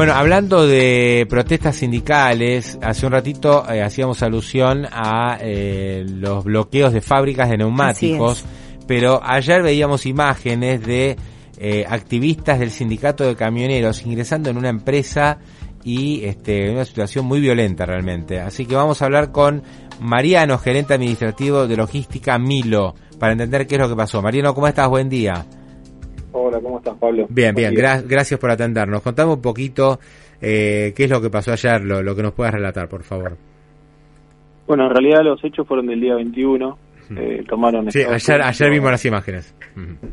Bueno, hablando de protestas sindicales, hace un ratito eh, hacíamos alusión a eh, los bloqueos de fábricas de neumáticos, pero ayer veíamos imágenes de eh, activistas del sindicato de camioneros ingresando en una empresa y este, una situación muy violenta realmente. Así que vamos a hablar con Mariano, gerente administrativo de logística Milo, para entender qué es lo que pasó. Mariano, ¿cómo estás? Buen día. Hola, ¿cómo estás, Pablo? Bien, bien, gracias por atendernos. Contame un poquito eh, qué es lo que pasó ayer, lo, que nos puedas relatar, por favor. Bueno, en realidad los hechos fueron del día 21. Eh, tomaron sí, ayer, ayer vimos las imágenes.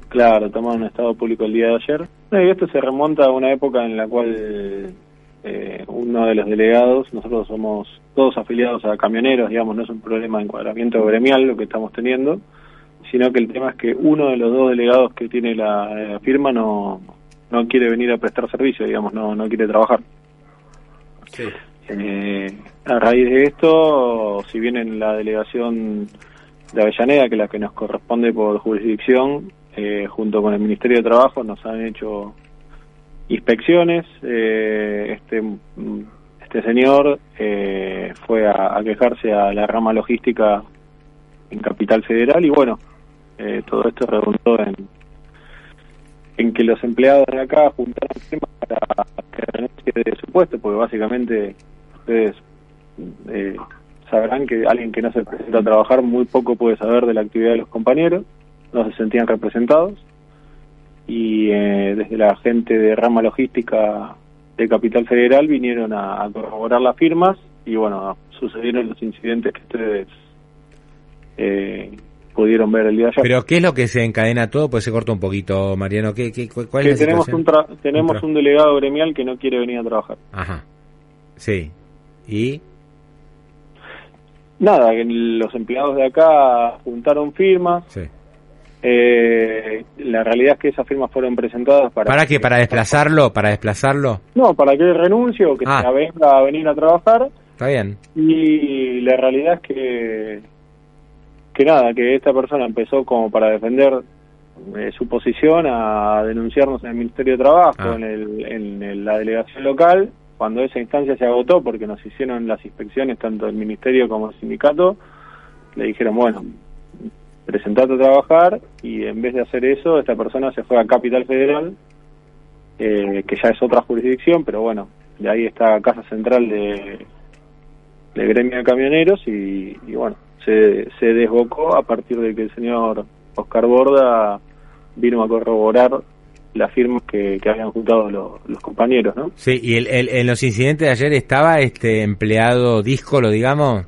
Claro, tomaron estado público el día de ayer. y esto se remonta a una época en la cual eh, uno de los delegados, nosotros somos todos afiliados a camioneros, digamos, no es un problema de encuadramiento gremial lo que estamos teniendo, sino que el tema es que uno de los dos delegados que tiene la, firma no, no quiere venir a prestar servicio, digamos, no, no quiere trabajar. Eh, a raíz de esto, si bien en la delegación de Avellaneda, que es la que nos corresponde por jurisdicción, eh, junto con el Ministerio de Trabajo, nos han hecho inspecciones. Eh, este, este señor fue a, a, quejarse a la rama logística en Capital Federal y bueno, eh, todo esto redundó en, en que los empleados de acá juntaron firmas para que renuncie de su puesto, porque básicamente ustedes eh, sabrán que alguien que no se presenta a trabajar muy poco puede saber de la actividad de los compañeros, no se sentían representados y eh, desde la gente de rama logística de Capital Federal vinieron a, corroborar las firmas y bueno, sucedieron los incidentes que ustedes eh, pudieron ver el día de ayer. Pero ¿qué es lo que se encadena todo? Pues se corta un poquito, Mariano. ¿Qué, qué, cuál es tenemos un tenemos un, delegado gremial que no quiere venir a trabajar. Ajá. Sí. ¿Y? Nada, que los empleados de acá juntaron firmas. Sí. Eh, la realidad es que esas firmas fueron presentadas para... ¿Para qué? ¿Para desplazarlo? ¿Para desplazarlo? No, para que renuncie o que ah. se venga a venir a trabajar. Está bien. Y la realidad es que que nada, que esta persona empezó como para defender eh, su posición a denunciarnos en el Ministerio de Trabajo, ah. en, el, en la delegación local, cuando esa instancia se agotó porque nos hicieron las inspecciones tanto el Ministerio como el sindicato, le dijeron, bueno, presentate a trabajar y en vez de hacer eso, esta persona se fue a Capital Federal, eh, que ya es otra jurisdicción, pero bueno, de ahí está Casa Central de, de Gremio de Camioneros y bueno, se, desbocó a partir de que el señor Oscar Borda vino a corroborar las firmas que, habían juntado los, compañeros, ¿no? Sí, y el, en los incidentes de ayer estaba este empleado díscolo, digamos.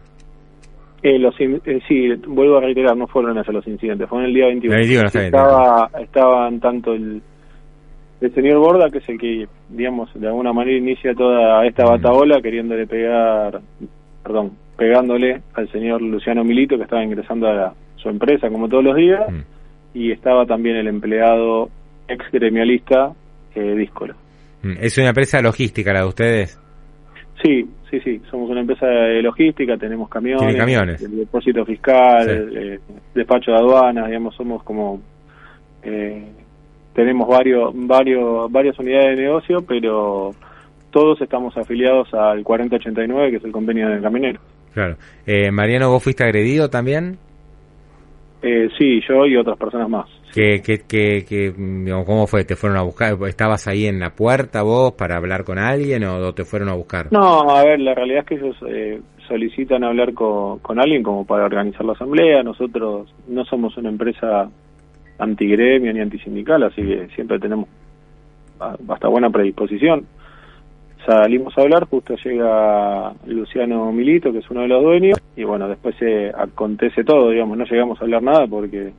Eh, los, eh, sí, vuelvo a reiterar, no fueron esos los incidentes, fue en el día 21. estaba, estaban tanto el, el señor Borda, que es el que, digamos, de alguna manera inicia toda esta bataola queriéndole pegar, perdón, pegándole al señor Luciano Milito, que estaba ingresando a su empresa como todos los días, mm. y estaba también el empleado ex gremialista eh, Díscolo. Mm. ¿Es una empresa logística la de ustedes? Sí, sí, sí. Somos una empresa de logística, tenemos camiones, camiones? El depósito fiscal, eh, despacho de aduanas, digamos, somos como... Eh, tenemos varios, varios, varias unidades de negocio, pero todos estamos afiliados al 4089, que es el convenio de camioneros. Claro. Eh, Mariano, ¿vos fuiste agredido también? Eh, sí, yo y otras personas más. ¿Qué, qué, qué, ¿Cómo fue? ¿Te fueron a buscar? ¿Estabas ahí en la puerta vos para hablar con alguien o te fueron a buscar? No, a ver, la realidad es que ellos eh, solicitan hablar con, con alguien como para organizar la asamblea. Nosotros no somos una empresa antigremio ni antisindical, así que siempre tenemos hasta buena predisposición salimos a hablar, justo llega Luciano Milito, que es uno de los dueños, y bueno, después se acontece todo, digamos, no llegamos a hablar nada porque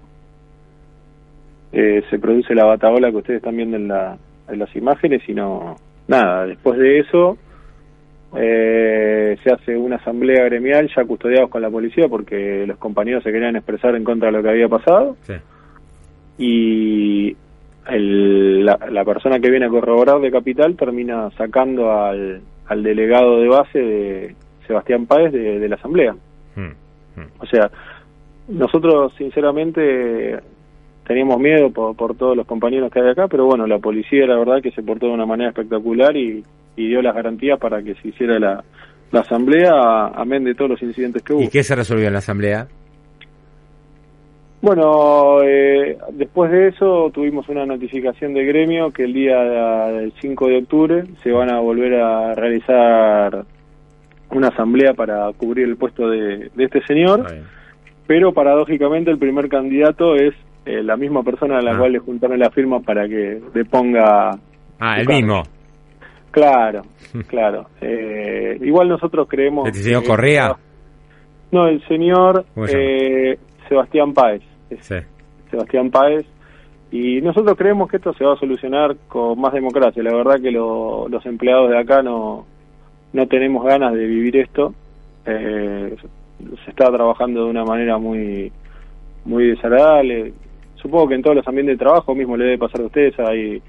eh, se produce la bataola que ustedes están viendo en, la, en las imágenes y no, nada, después de eso eh, se hace una asamblea gremial ya custodiados con la policía porque los compañeros se querían expresar en contra de lo que había pasado. Y el, la, persona que viene a corroborar de capital termina sacando al, al delegado de base de Sebastián Páez de, la asamblea. Mm, mm. O sea, nosotros sinceramente teníamos miedo por, por todos los compañeros que hay acá, pero bueno, la policía la verdad que se portó de una manera espectacular y, y dio las garantías para que se hiciera la, la asamblea, amén de todos los incidentes que hubo. ¿Y qué se resolvió en la asamblea? Bueno, eh, después de eso tuvimos una notificación de gremio que el día del 5 de octubre se van a volver a realizar una asamblea para cubrir el puesto de, este señor, pero paradójicamente el primer candidato es eh, la misma persona a la ah. cual le juntaron la firma para que le ponga... Ah, el mismo. Claro, claro. Eh, igual nosotros creemos... ¿El señor Correa? No, el señor eh, Sebastián Páez. Sebastián Páez. Y nosotros creemos que esto se va a solucionar con más democracia. La verdad que los empleados de acá no, no tenemos ganas de vivir esto. Eh, se está trabajando de una manera muy muy desagradable. Supongo que en todos los ambientes de trabajo mismo le debe pasar a ustedes. Hay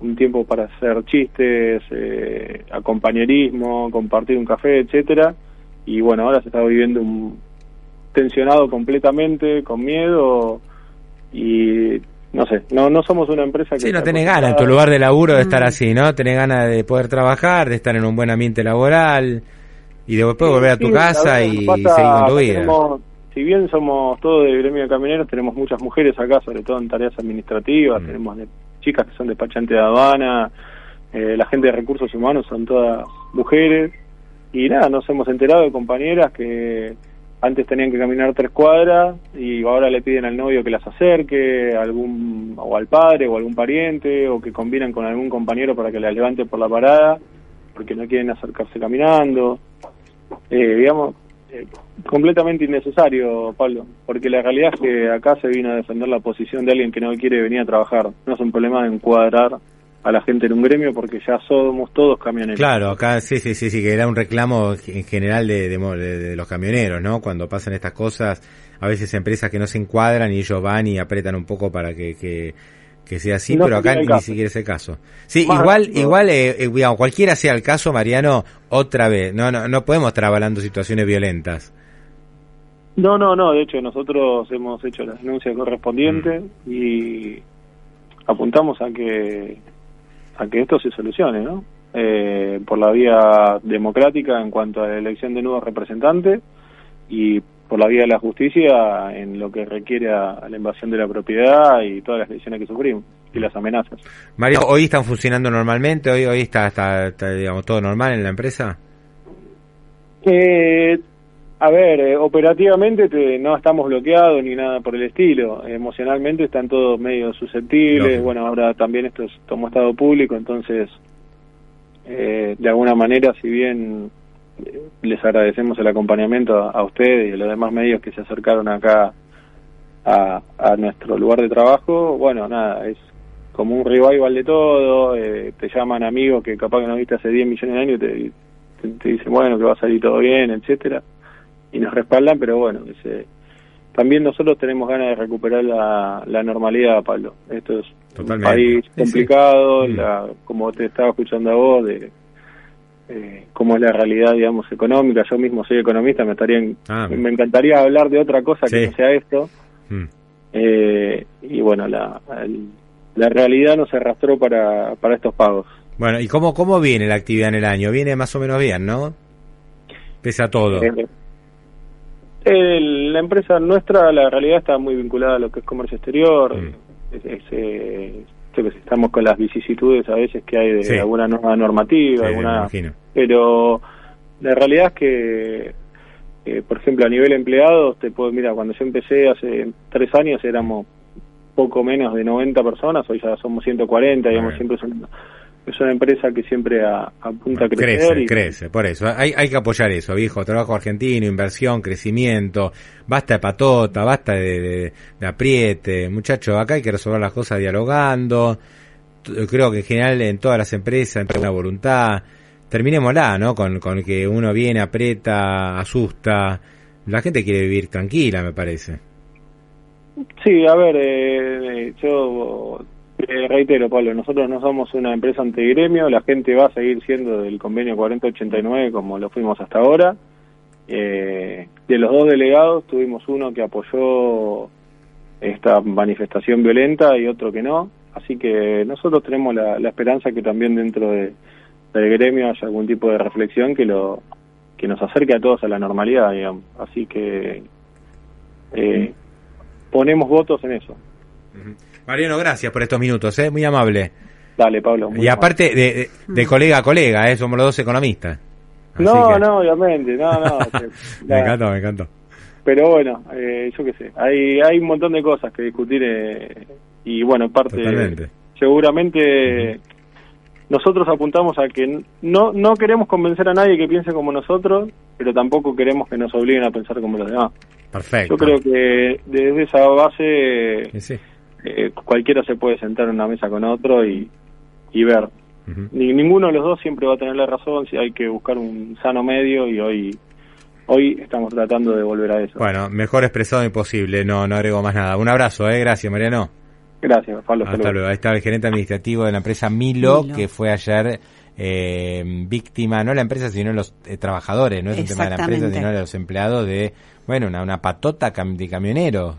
un tiempo para hacer chistes, eh, acompañerismo, compartir un café, etcétera. Y bueno, ahora se está viviendo un tensionado completamente, con miedo y no sé, no no somos una empresa que... Sí, no tenés ganas en tu lugar de laburo de estar mm. así, ¿no? Tenés ganas de poder trabajar, de estar en un buen ambiente laboral y después volver a tu casa y seguir con tu vida. si bien somos todos de gremio de camioneros, tenemos muchas mujeres acá, sobre todo en tareas administrativas, mm. tenemos chicas que son despachantes de aduana, eh, la gente de recursos humanos son todas mujeres y nada, nos hemos enterado de compañeras que antes tenían que caminar tres cuadras y ahora le piden al novio que las acerque, algún o al padre o algún pariente o que combinan con algún compañero para que la levante por la parada porque no quieren acercarse caminando. Eh, digamos, eh, completamente innecesario, Pablo, porque la realidad es que acá se vino a defender la posición de alguien que no quiere venir a trabajar. No es un problema de encuadrar a la gente en un gremio porque ya somos todos camioneros. Claro, acá sí, sí, sí, sí, que era un reclamo en general de, de, los camioneros, ¿no? Cuando pasan estas cosas, a veces empresas que no se encuadran y ellos van y apretan un poco para que, que, sea así, pero acá ni siquiera es el caso. Sí, igual, igual, eh, eh, digamos, cualquiera sea el caso, Mariano, otra vez, no, no, no podemos estar avalando situaciones violentas. No, no, no, de hecho nosotros hemos hecho la denuncia correspondiente mm. y apuntamos a que a que esto se solucione, ¿no? Eh, por la vía democrática en cuanto a la elección de nuevos representantes y por la vía de la justicia en lo que requiere a, la invasión de la propiedad y todas las lesiones que sufrimos y las amenazas. Mario, ¿hoy están funcionando normalmente? ¿Hoy, hoy está, está, digamos, todo normal en la empresa? Eh, a ver, eh, operativamente no estamos bloqueados ni nada por el estilo. Emocionalmente están todos medio susceptibles. Bueno, ahora también esto es como estado público, entonces, eh, de alguna manera, si bien eh, les agradecemos el acompañamiento a, ustedes y a los demás medios que se acercaron acá a, a nuestro lugar de trabajo, bueno, nada, es como un revival de todo. te llaman amigos que capaz que no viste hace 10 millones de años y te, te dicen, bueno, que va a salir todo bien, etcétera y nos respaldan, pero bueno, ese, también nosotros tenemos ganas de recuperar la, la normalidad, Pablo. Esto es un país complicado, mm. La, como te estaba escuchando a vos, de eh, cómo es la realidad, digamos, económica. Yo mismo soy economista, me estaría ah, me encantaría hablar de otra cosa que no sea esto. Mm. Eh, y bueno, la, la realidad nos arrastró para, para estos pagos. Bueno, ¿y cómo, cómo viene la actividad en el año? Viene más o menos bien, ¿no? Pese a todo. Eh, la empresa nuestra, la realidad está muy vinculada a lo que es comercio exterior. Mm. Eh, estamos con las vicisitudes a veces que hay de alguna nueva normativa, alguna, pero la realidad es que, eh, por ejemplo, a nivel empleados, te puedo, mira, cuando yo empecé hace tres años éramos poco menos de 90 personas, hoy ya somos 140, digamos, siempre son es una empresa que siempre apunta a crecer. Crece, crece, por eso. Hay, hay que apoyar eso, viejo. Trabajo argentino, inversión, crecimiento. Basta de patota, basta de, apriete. Muchachos, acá hay que resolver las cosas dialogando. Creo que en general en todas las empresas, en una voluntad. Terminémosla, ¿no? Con, con que uno viene, aprieta, asusta. La gente quiere vivir tranquila, me parece. Sí, a ver, eh, yo eh, reitero, Pablo, nosotros no somos una empresa antigremio, la gente va a seguir siendo del convenio 4089 como lo fuimos hasta ahora. Eh, de los dos delegados tuvimos uno que apoyó esta manifestación violenta y otro que no, así que nosotros tenemos la, esperanza que también dentro de, entre el gremio haya algún tipo de reflexión que lo que nos acerque a todos a la normalidad, digamos. Así que eh, ponemos votos en eso. Mariano, gracias por estos minutos, ¿eh? muy amable. Dale, Pablo. y aparte de, de, colega a colega, ¿eh? somos los dos economistas. no, no, obviamente, no, no. me encantó, me encantó. Pero bueno, eh, yo qué sé, hay, hay un montón de cosas que discutir eh, y bueno, parte, seguramente nosotros apuntamos a que no, no queremos convencer a nadie que piense como nosotros, pero tampoco queremos que nos obliguen a pensar como los demás. Perfecto. Yo creo que desde esa base eh, cualquiera se puede sentar en una mesa con otro y, y ver. Ni, ninguno de los dos siempre va a tener la razón, si hay que buscar un sano medio y hoy hoy estamos tratando de volver a eso. Bueno, mejor expresado imposible, no no agrego más nada. Un abrazo, eh, gracias Mariano. Gracias, Pablo. Hasta, luego. Ahí está el gerente administrativo de la empresa Milo, que fue ayer eh, víctima, no la empresa, sino los eh, trabajadores, no es un tema de la empresa, sino de los empleados de, bueno, una, una patota de camioneros.